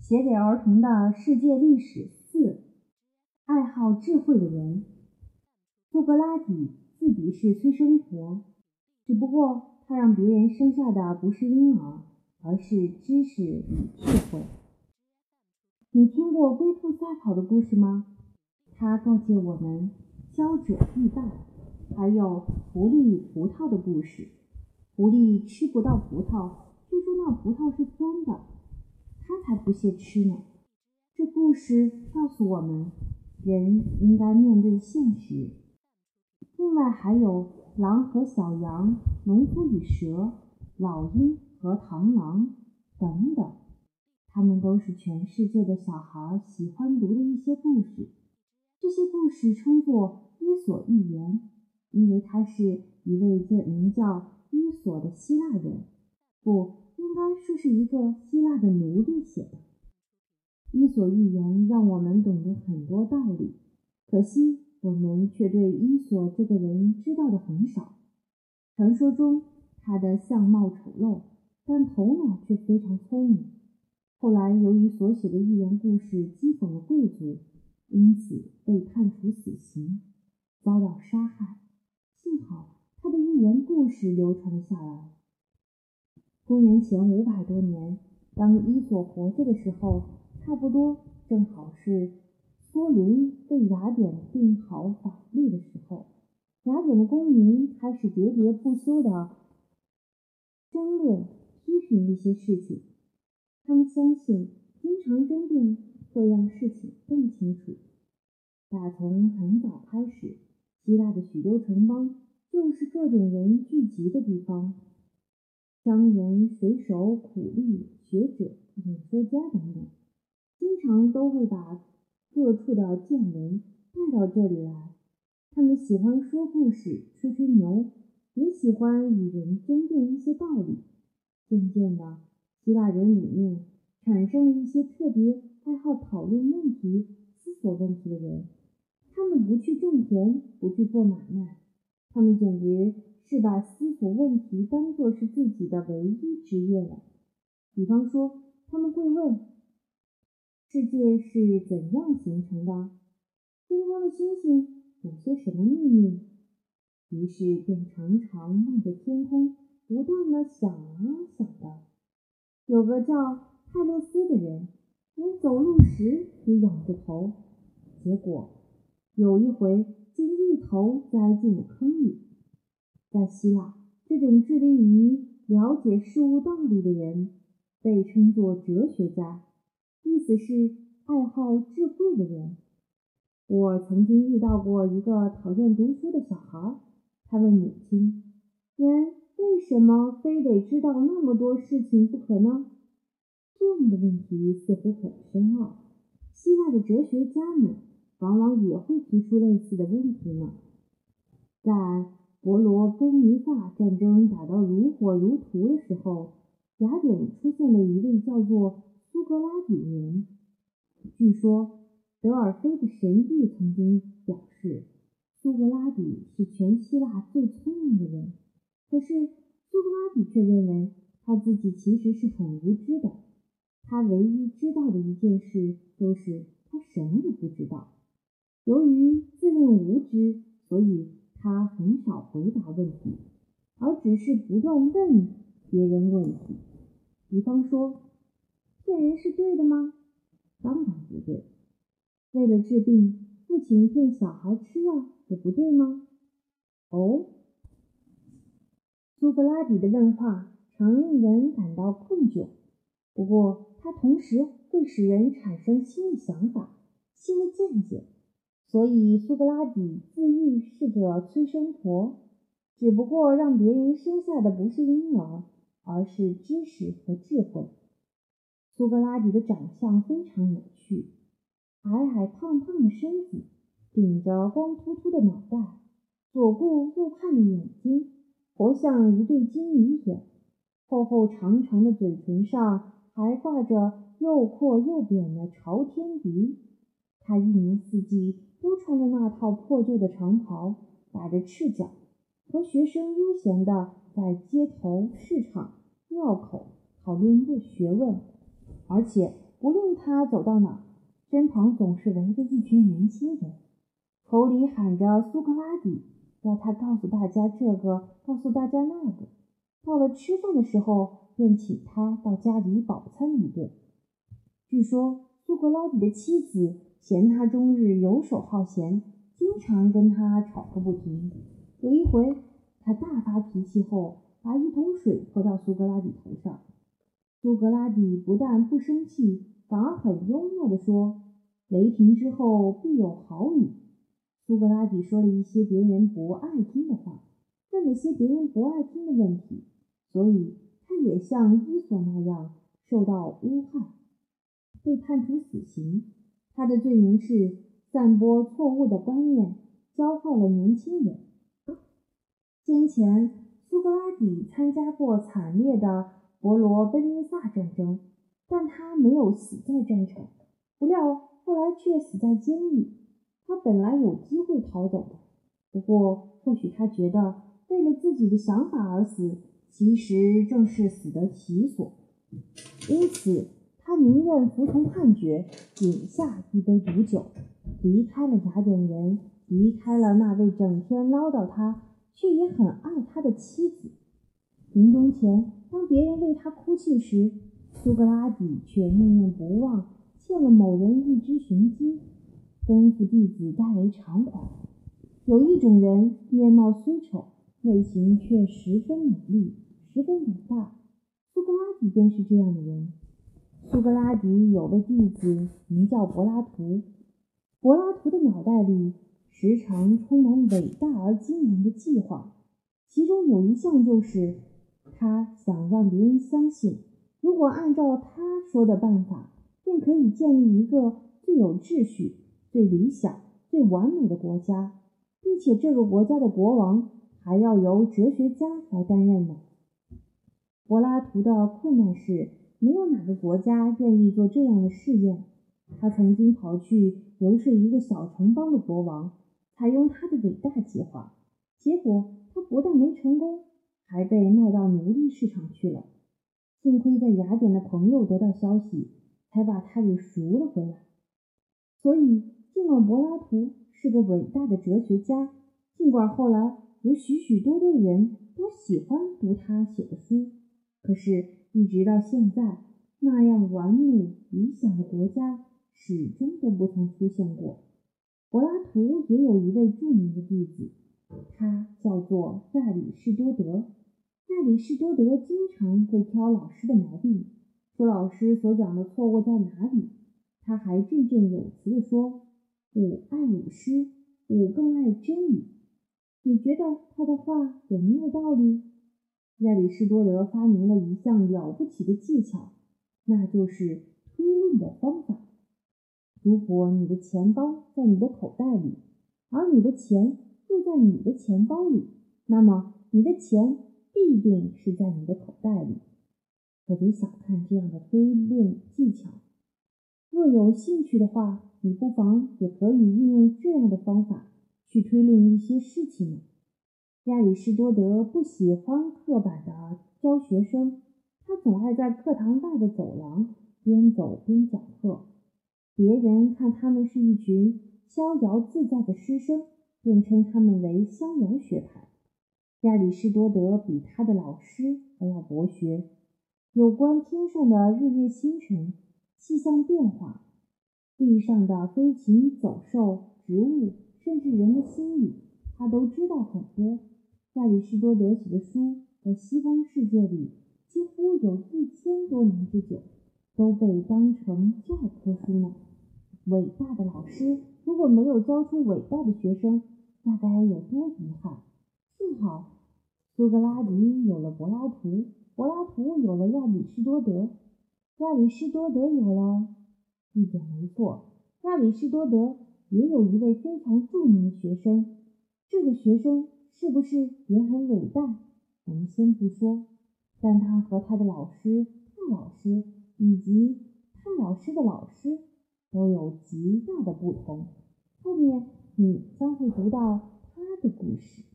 写给儿童的世界历史四，爱好智慧的人。苏格拉底自比是催生婆，只不过他让别人生下的不是婴儿，而是知识与智慧。你听过龟兔赛跑的故事吗？它告诫我们骄者必败。还有狐狸与葡萄的故事。狐狸吃不到葡萄，却说那葡萄是酸的，他才不屑吃呢。这故事告诉我们，人应该面对现实。另外还有狼和小羊、农夫与蛇、老鹰和螳螂等等，它们都是全世界的小孩喜欢读的一些故事。这些故事称作伊索寓言，因为它是一位叫名叫伊索的希腊人，不应该说是一个希腊的奴隶写的。伊索寓言让我们懂得很多道理，可惜。我们却对伊索这个人知道的很少。传说中，他的相貌丑陋，但头脑却非常聪明。后来，由于所写的寓言故事讥讽了贵族，因此被判处死刑，遭到杀害。幸好，他的寓言故事流传了下来。公元前五百多年，当伊索活着的时候，差不多正好是。梭伦为雅典定好法律的时候，雅典的公民开始喋喋不休地争论、批评一些事情。他们相信，经常争辩会让事情更清楚。打从很早开始，希腊的许多城邦就是各种人聚集的地方：商人、水手、苦力、学者、演说家等等，经常都会把。各处的见闻带到这里来，他们喜欢说故事、吹吹牛，也喜欢与人争辩一些道理。渐渐的，希腊人里面产生了一些特别爱好讨论问题、思索问题的人。他们不去种田，不去做买卖，他们简直是把思索问题当作是自己的唯一职业了。比方说，他们会问。世界是怎样形成的？天空的星星有些什么秘密？于是便常常望着天空，不断的想啊想的。有个叫泰勒斯的人，连走路时也仰着头，结果有一回竟一头栽进了坑里。在希腊，这种致力于了解事物道理的人，被称作哲学家。意思是爱好智慧的人。我曾经遇到过一个讨厌读书的小孩，他问母亲：“人为什么非得知道那么多事情不可呢？”这样的问题似乎很深奥。希腊的哲学家们往往也会提出类似的问题呢。在伯罗奔尼撒战争打到如火如荼的时候，雅典出现了一位叫做。苏格拉底的人，据说德尔菲的神谕曾经表示，苏格拉底是全希腊最聪明的人。可是苏格拉底却认为他自己其实是很无知的。他唯一知道的一件事就是他什么也不知道。由于自认无知，所以他很少回答问题，而只是不断问别人问题。比方说。骗人是对的吗？当然不对。为了治病，父亲骗小孩吃药也不对吗？哦，苏格拉底的问话常令人感到困窘，不过他同时会使人产生新的想法、新的见解。所以苏格拉底自喻是个催生婆，只不过让别人生下的不是婴儿，而是知识和智慧。苏格拉底的长相非常有趣，矮矮胖胖的身子，顶着光秃秃的脑袋，左顾右盼的眼睛，活像一对金鱼眼。厚厚长长的嘴唇上还挂着又阔又扁的朝天鼻。他一年四季都穿着那套破旧的长袍，打着赤脚，和学生悠闲地在街头、市场、庙口讨论学问。而且不论他走到哪，身旁总是围着一群年轻人，口里喊着苏格拉底，要他告诉大家这个，告诉大家那个。到了吃饭的时候，便请他到家里饱餐一顿。据说苏格拉底的妻子嫌他终日游手好闲，经常跟他吵个不停。有一回，他大发脾气后，把一桶水泼到苏格拉底头上。苏格拉底不但不生气，反而很幽默地说：“雷霆之后必有好雨。”苏格拉底说了一些别人不爱听的话，问了些别人不爱听的问题，所以他也像伊索那样受到诬害，被判处死刑。他的罪名是散播错误的观念，教坏了年轻人。先前，苏格拉底参加过惨烈的。伯罗奔尼撒战争，但他没有死在战场，不料后来却死在监狱。他本来有机会逃走的，不过或许他觉得为了自己的想法而死，其实正是死得其所，因此他宁愿服从判决，饮下一杯毒酒，离开了雅典人，离开了那位整天唠叨他却也很爱他的妻子。临终前，当别人为他哭泣时，苏格拉底却念念不忘欠了某人一只雄鸡，吩咐弟子代为偿还。有一种人，面貌虽丑，内心却十分美丽，十分伟大。苏格拉底便是这样的人。苏格拉底有位弟子名叫柏拉图，柏拉图的脑袋里时常充满伟大而惊人的计划，其中有一项就是。他想让别人相信，如果按照他说的办法，便可以建立一个最有秩序、最理想、最完美的国家，并且这个国家的国王还要由哲学家来担任呢。柏拉图的困难是，没有哪个国家愿意做这样的试验。他曾经跑去游说一个小城邦的国王，采用他的伟大计划，结果他不但没成功。还被卖到奴隶市场去了。幸亏在雅典的朋友得到消息，才把他给赎了回来。所以，尽管柏拉图是个伟大的哲学家，尽管后来有许许多多的人都喜欢读他写的书，可是，一直到现在，那样完美理想的国家始终都不曾出现过。柏拉图也有一位著名的弟子，他叫做亚里士多德。亚里士多德经常会挑老师的毛病，说老师所讲的错误在哪里。他还振振有词地说：“吾爱吾师，吾更爱真理。”你觉得他的话有没有道理？亚里士多德发明了一项了不起的技巧，那就是推论的方法。如果你的钱包在你的口袋里，而你的钱又在你的钱包里，那么你的钱。必定是在你的口袋里。可别小看这样的推论技巧。若有兴趣的话，你不妨也可以运用这样的方法去推论一些事情。亚里士多德不喜欢刻板的教学生，他总爱在课堂外的走廊边走边讲课。别人看他们是一群逍遥自在的师生，便称他们为逍遥学派。亚里士多德比他的老师还要博学，有关天上的日月星辰、气象变化、地上的飞禽走兽、植物，甚至人的心理，他都知道很多。亚里士多德写的书在西方世界里几乎有一千多年之久，都被当成教科书呢。伟大的老师如果没有教出伟大的学生，那该有多遗憾！幸好，苏格拉底有了柏拉图，柏拉图有了亚里士多德，亚里士多德有了……一点没错，亚里士多德也有一位非常著名的学生。这个学生是不是也很伟大？我们先不说，但他和他的老师胖老师以及胖老师的老师都有极大的不同。后面你将会读到他的故事。